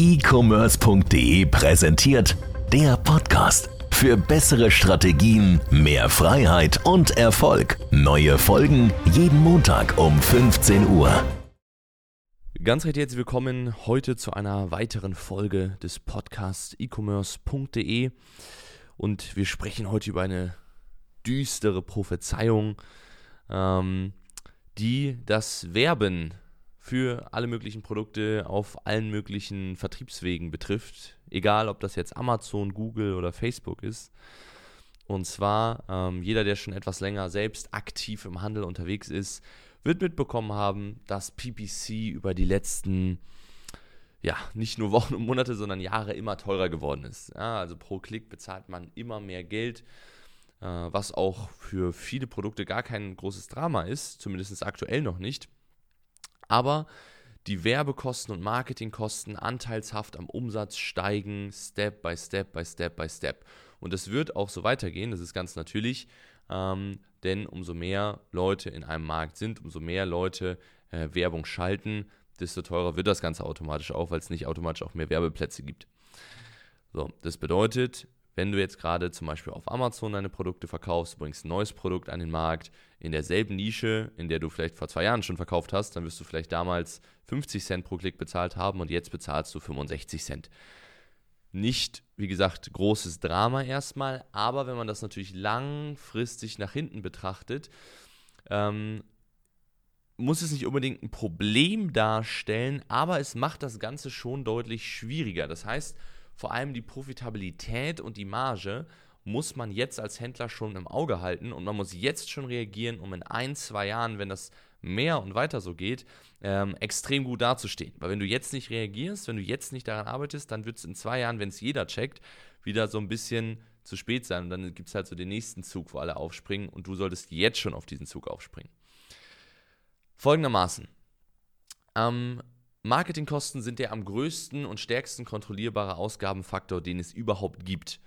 e-commerce.de präsentiert der Podcast. Für bessere Strategien, mehr Freiheit und Erfolg. Neue Folgen jeden Montag um 15 Uhr. Ganz recht herzlich willkommen heute zu einer weiteren Folge des Podcasts e-commerce.de und wir sprechen heute über eine düstere Prophezeiung, ähm, die das Werben für alle möglichen Produkte auf allen möglichen Vertriebswegen betrifft. Egal, ob das jetzt Amazon, Google oder Facebook ist. Und zwar, ähm, jeder, der schon etwas länger selbst aktiv im Handel unterwegs ist, wird mitbekommen haben, dass PPC über die letzten, ja, nicht nur Wochen und Monate, sondern Jahre immer teurer geworden ist. Ja, also pro Klick bezahlt man immer mehr Geld, äh, was auch für viele Produkte gar kein großes Drama ist, zumindest aktuell noch nicht aber die Werbekosten und Marketingkosten anteilshaft am Umsatz steigen, Step by Step by Step by Step. Und das wird auch so weitergehen, das ist ganz natürlich, ähm, denn umso mehr Leute in einem Markt sind, umso mehr Leute äh, Werbung schalten, desto teurer wird das Ganze automatisch auch, weil es nicht automatisch auch mehr Werbeplätze gibt. So, das bedeutet, wenn du jetzt gerade zum Beispiel auf Amazon deine Produkte verkaufst, bringst ein neues Produkt an den Markt, in derselben Nische, in der du vielleicht vor zwei Jahren schon verkauft hast, dann wirst du vielleicht damals 50 Cent pro Klick bezahlt haben und jetzt bezahlst du 65 Cent. Nicht, wie gesagt, großes Drama erstmal, aber wenn man das natürlich langfristig nach hinten betrachtet, ähm, muss es nicht unbedingt ein Problem darstellen, aber es macht das Ganze schon deutlich schwieriger. Das heißt, vor allem die Profitabilität und die Marge muss man jetzt als Händler schon im Auge halten und man muss jetzt schon reagieren, um in ein, zwei Jahren, wenn das mehr und weiter so geht, ähm, extrem gut dazustehen. Weil wenn du jetzt nicht reagierst, wenn du jetzt nicht daran arbeitest, dann wird es in zwei Jahren, wenn es jeder checkt, wieder so ein bisschen zu spät sein. Und dann gibt es halt so den nächsten Zug, wo alle aufspringen und du solltest jetzt schon auf diesen Zug aufspringen. Folgendermaßen. Ähm, Marketingkosten sind der am größten und stärksten kontrollierbare Ausgabenfaktor, den es überhaupt gibt.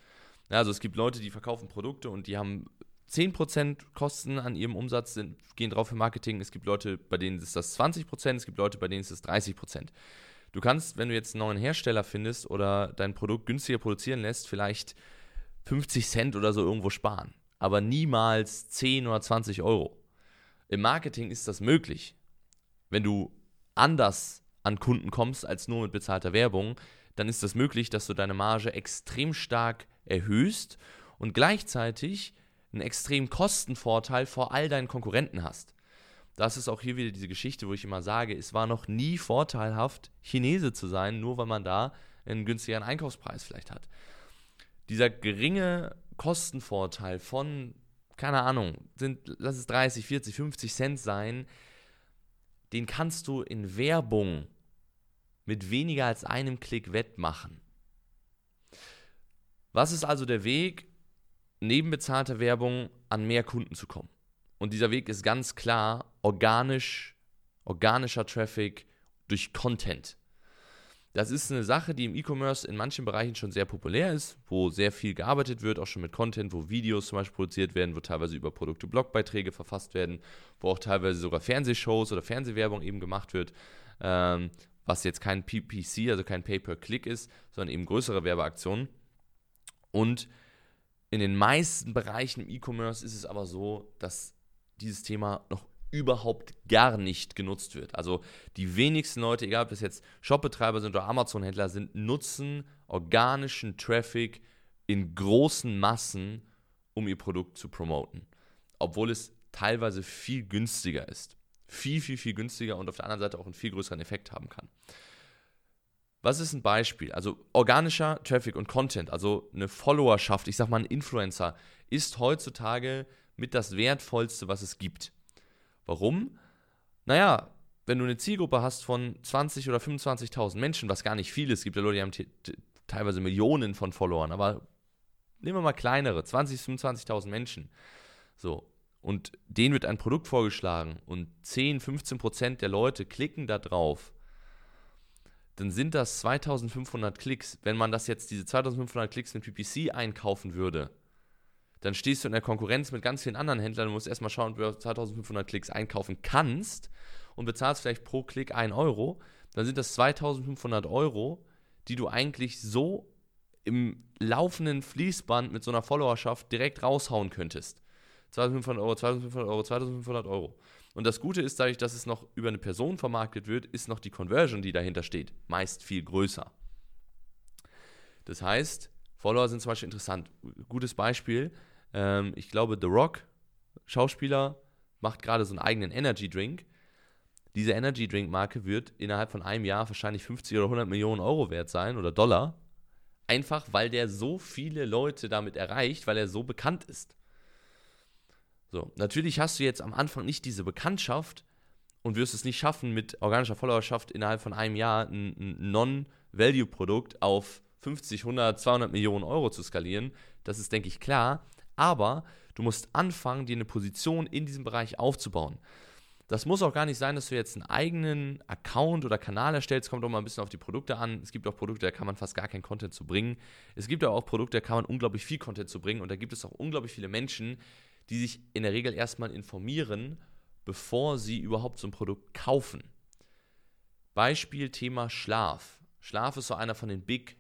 also es gibt Leute, die verkaufen Produkte und die haben 10% Kosten an ihrem Umsatz, sind, gehen drauf für Marketing. Es gibt Leute, bei denen ist das 20%, es gibt Leute, bei denen ist das 30%. Du kannst, wenn du jetzt einen neuen Hersteller findest oder dein Produkt günstiger produzieren lässt, vielleicht 50 Cent oder so irgendwo sparen. Aber niemals 10 oder 20 Euro. Im Marketing ist das möglich. Wenn du anders an Kunden kommst als nur mit bezahlter Werbung, dann ist das möglich, dass du deine Marge extrem stark erhöhst und gleichzeitig einen extremen Kostenvorteil vor all deinen Konkurrenten hast. Das ist auch hier wieder diese Geschichte, wo ich immer sage, es war noch nie vorteilhaft, Chinese zu sein, nur weil man da einen günstigeren Einkaufspreis vielleicht hat. Dieser geringe Kostenvorteil von, keine Ahnung, sind, lass es 30, 40, 50 Cent sein, den kannst du in Werbung mit weniger als einem Klick wettmachen. Was ist also der Weg, neben bezahlter Werbung an mehr Kunden zu kommen? Und dieser Weg ist ganz klar organisch, organischer Traffic durch Content. Das ist eine Sache, die im E-Commerce in manchen Bereichen schon sehr populär ist, wo sehr viel gearbeitet wird, auch schon mit Content, wo Videos zum Beispiel produziert werden, wo teilweise über Produkte Blogbeiträge verfasst werden, wo auch teilweise sogar Fernsehshows oder Fernsehwerbung eben gemacht wird. Ähm, was jetzt kein PPC, also kein Pay-per-Click ist, sondern eben größere Werbeaktionen. Und in den meisten Bereichen im E-Commerce ist es aber so, dass dieses Thema noch überhaupt gar nicht genutzt wird. Also die wenigsten Leute, egal ob das jetzt Shopbetreiber sind oder Amazon-Händler sind, nutzen organischen Traffic in großen Massen, um ihr Produkt zu promoten. Obwohl es teilweise viel günstiger ist viel, viel, viel günstiger und auf der anderen Seite auch einen viel größeren Effekt haben kann. Was ist ein Beispiel? Also organischer Traffic und Content, also eine Followerschaft, ich sag mal ein Influencer, ist heutzutage mit das Wertvollste, was es gibt. Warum? Naja, wenn du eine Zielgruppe hast von 20 oder 25.000 Menschen, was gar nicht viel ist, gibt ja Leute, die haben teilweise Millionen von Followern, aber nehmen wir mal kleinere, 20, 25.000 Menschen. So, und denen wird ein Produkt vorgeschlagen und 10, 15 Prozent der Leute klicken da drauf, dann sind das 2500 Klicks. Wenn man das jetzt, diese 2500 Klicks mit PPC einkaufen würde, dann stehst du in der Konkurrenz mit ganz vielen anderen Händlern und musst erstmal schauen, ob du 2500 Klicks einkaufen kannst und bezahlst vielleicht pro Klick 1 Euro, dann sind das 2500 Euro, die du eigentlich so im laufenden Fließband mit so einer Followerschaft direkt raushauen könntest. 2500 Euro, 2500 Euro, 2500 Euro. Und das Gute ist, dadurch, dass es noch über eine Person vermarktet wird, ist noch die Conversion, die dahinter steht, meist viel größer. Das heißt, Follower sind zum Beispiel interessant. Gutes Beispiel, ähm, ich glaube, The Rock, Schauspieler, macht gerade so einen eigenen Energy Drink. Diese Energy Drink Marke wird innerhalb von einem Jahr wahrscheinlich 50 oder 100 Millionen Euro wert sein oder Dollar. Einfach weil der so viele Leute damit erreicht, weil er so bekannt ist. So, natürlich hast du jetzt am Anfang nicht diese Bekanntschaft und wirst es nicht schaffen, mit organischer Followerschaft innerhalb von einem Jahr ein, Non-Value-Produkt auf 50, 100, 200 Millionen Euro zu skalieren. Das ist, denke ich, klar. Aber du musst anfangen, dir eine Position in diesem Bereich aufzubauen. Das muss auch gar nicht sein, dass du jetzt einen eigenen Account oder Kanal erstellst. Kommt auch mal ein bisschen auf die Produkte an. Es gibt auch Produkte, da kann man fast gar keinen Content zu bringen. Es gibt aber auch Produkte, da kann man unglaublich viel Content zu bringen. Und da gibt es auch unglaublich viele Menschen, die sich in der Regel erstmal informieren, bevor sie überhaupt so ein Produkt kaufen. Beispiel Thema Schlaf. Schlaf ist so einer von den Big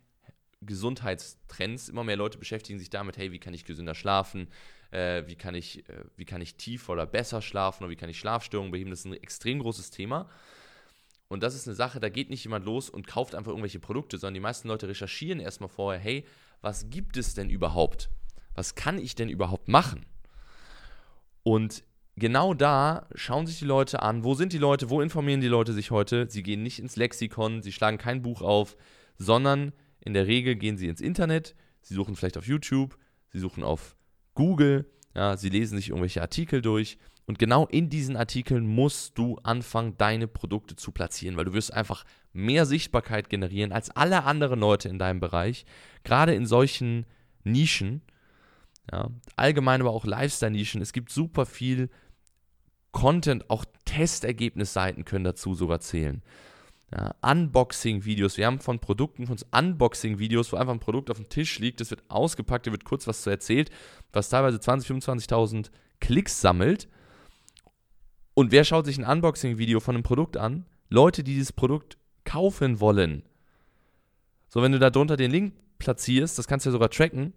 Gesundheitstrends. Immer mehr Leute beschäftigen sich damit, hey, wie kann ich gesünder schlafen? Äh, wie, kann ich, äh, wie kann ich tiefer oder besser schlafen? Oder wie kann ich Schlafstörungen beheben? Das ist ein extrem großes Thema. Und das ist eine Sache, da geht nicht jemand los und kauft einfach irgendwelche Produkte, sondern die meisten Leute recherchieren erstmal vorher, hey, was gibt es denn überhaupt? Was kann ich denn überhaupt machen? Und genau da schauen sich die Leute an, wo sind die Leute, wo informieren die Leute sich heute? Sie gehen nicht ins Lexikon, sie schlagen kein Buch auf, sondern in der Regel gehen sie ins Internet, sie suchen vielleicht auf YouTube, sie suchen auf Google, ja, sie lesen sich irgendwelche Artikel durch und genau in diesen Artikeln musst du anfangen, deine Produkte zu platzieren, weil du wirst einfach mehr Sichtbarkeit generieren als alle anderen Leute in deinem Bereich, gerade in solchen Nischen, ja, allgemein aber auch Lifestyle-Nischen. Es gibt super viel Content, auch Testergebnisseiten können dazu sogar zählen. Ja, Unboxing-Videos. Wir haben von Produkten, von Unboxing-Videos, wo einfach ein Produkt auf dem Tisch liegt, das wird ausgepackt, da wird kurz was zu erzählt, was teilweise 20.000, 25.000 Klicks sammelt. Und wer schaut sich ein Unboxing-Video von einem Produkt an? Leute, die dieses Produkt kaufen wollen. So, wenn du da drunter den Link platzierst, das kannst du ja sogar tracken,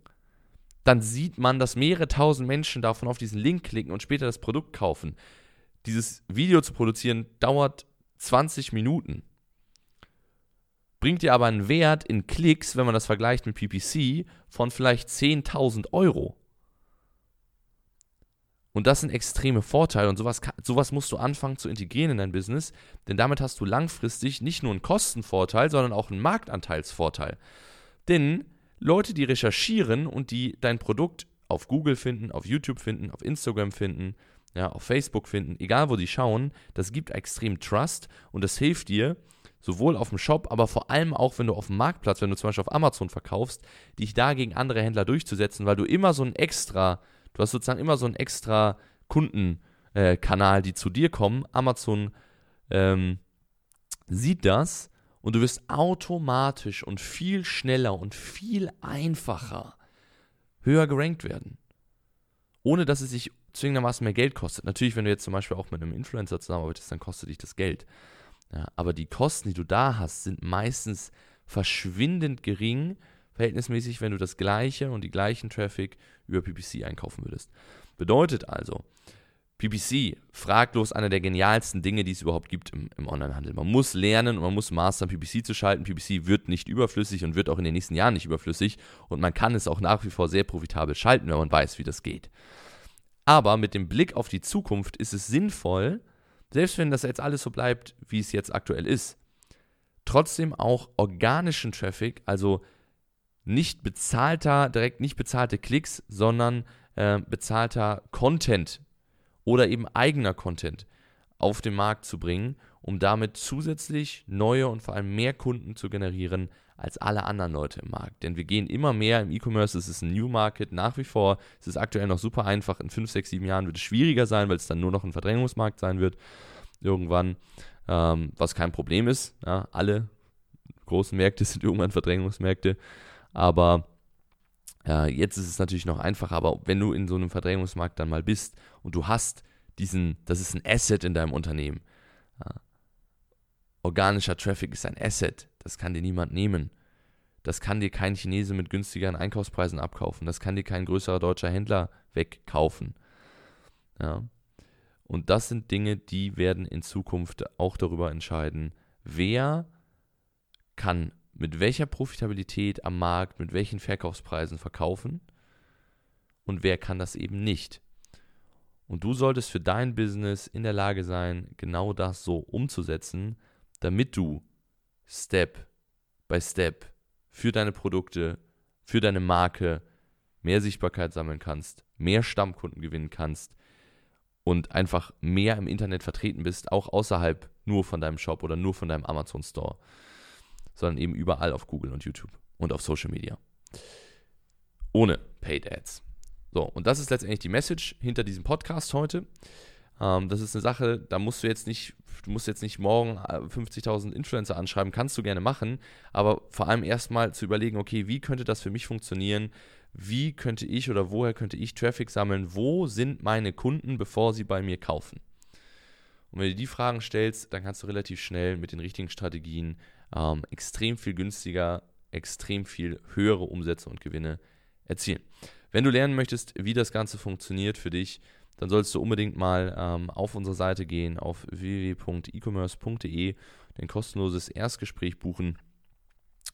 dann sieht man, dass mehrere tausend Menschen davon auf diesen Link klicken und später das Produkt kaufen. Dieses Video zu produzieren dauert 20 Minuten bringt dir aber einen Wert in Klicks, wenn man das vergleicht mit PPC, von vielleicht 10.000 Euro. Und das sind extreme Vorteile und sowas, sowas musst du anfangen zu integrieren in dein Business, denn damit hast du langfristig nicht nur einen Kostenvorteil, sondern auch einen Marktanteilsvorteil. Denn Leute, die recherchieren und die dein Produkt auf Google finden, auf YouTube finden, auf Instagram finden, ja, auf Facebook finden, egal wo die schauen, das gibt extrem Trust und das hilft dir, sowohl auf dem Shop, aber vor allem auch, wenn du auf dem Marktplatz, wenn du zum Beispiel auf Amazon verkaufst, dich da gegen andere Händler durchzusetzen, weil du immer so ein extra, du hast sozusagen immer so ein extra Kundenkanal, äh, die zu dir kommen. Amazon ähm, sieht das und du wirst automatisch und viel schneller und viel einfacher höher gerankt werden. Ohne dass es sich zwingendermaßen mehr Geld kostet. Natürlich, wenn du jetzt zum Beispiel auch mit einem Influencer zusammenarbeitest, dann kostet dich das Geld. Ja, aber die Kosten, die du da hast, sind meistens verschwindend gering, verhältnismäßig, wenn du das gleiche und die gleichen Traffic über PPC einkaufen würdest. Bedeutet also, PPC, fraglos einer der genialsten Dinge, die es überhaupt gibt im, im Onlinehandel. Man muss lernen und man muss mastern, PPC zu schalten. PPC wird nicht überflüssig und wird auch in den nächsten Jahren nicht überflüssig. Und man kann es auch nach wie vor sehr profitabel schalten, wenn man weiß, wie das geht. Aber mit dem Blick auf die Zukunft ist es sinnvoll, selbst wenn das jetzt alles so bleibt, wie es jetzt aktuell ist, trotzdem auch organischen Traffic, also nicht bezahlter, direkt nicht bezahlte Klicks, sondern äh, bezahlter Content oder eben eigener Content auf den Markt zu bringen, um damit zusätzlich neue und vor allem mehr Kunden zu generieren, als alle anderen Leute im Markt. Denn wir gehen immer mehr im E-Commerce, es ist ein New Market nach wie vor. Es ist aktuell noch super einfach. In 5, 6, 7 Jahren wird es schwieriger sein, weil es dann nur noch ein Verdrängungsmarkt sein wird. Irgendwann, ähm, was kein Problem ist. Ja, alle großen Märkte sind irgendwann Verdrängungsmärkte. Aber äh, jetzt ist es natürlich noch einfacher. Aber wenn du in so einem Verdrängungsmarkt dann mal bist und du hast diesen, das ist ein Asset in deinem Unternehmen. Ja, organischer Traffic ist ein Asset. Das kann dir niemand nehmen. Das kann dir kein Chinese mit günstigeren Einkaufspreisen abkaufen. Das kann dir kein größerer deutscher Händler wegkaufen. Ja. Und das sind Dinge, die werden in Zukunft auch darüber entscheiden, wer kann mit welcher Profitabilität am Markt, mit welchen Verkaufspreisen verkaufen und wer kann das eben nicht. Und du solltest für dein Business in der Lage sein, genau das so umzusetzen, damit du Step by Step für deine Produkte, für deine Marke mehr Sichtbarkeit sammeln kannst, mehr Stammkunden gewinnen kannst und einfach mehr im Internet vertreten bist, auch außerhalb nur von deinem Shop oder nur von deinem Amazon Store, sondern eben überall auf Google und YouTube und auf Social Media. Ohne Paid Ads. So, und das ist letztendlich die Message hinter diesem Podcast heute. Ähm, das ist eine Sache, da musst du jetzt nicht, du musst jetzt nicht morgen 50.000 äh, Influencer anschreiben, kannst du gerne machen, aber vor allem erstmal zu überlegen, okay, wie könnte das für mich funktionieren? Wie könnte ich oder woher könnte ich Traffic sammeln? Wo sind meine Kunden, bevor sie bei mir kaufen? Und wenn du die Fragen stellst, dann kannst du relativ schnell mit den richtigen Strategien ähm, extrem viel günstiger, extrem viel höhere Umsätze und Gewinne erzielen. Wenn du lernen möchtest, wie das Ganze funktioniert für dich, dann solltest du unbedingt mal ähm, auf unsere Seite gehen, auf www.ecommerce.de, ein kostenloses Erstgespräch buchen.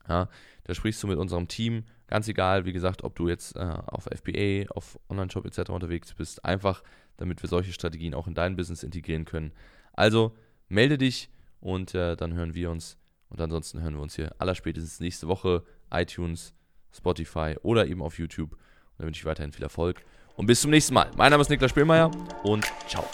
Ja, da sprichst du mit unserem Team, ganz egal, wie gesagt, ob du jetzt äh, auf FBA, auf Online-Shop etc. unterwegs bist, einfach damit wir solche Strategien auch in dein Business integrieren können. Also melde dich und äh, dann hören wir uns und ansonsten hören wir uns hier allerspätestens nächste Woche, iTunes, Spotify oder eben auf YouTube. Und dann wünsche ich weiterhin viel Erfolg und bis zum nächsten Mal. Mein Name ist Niklas Spielmeier und ciao.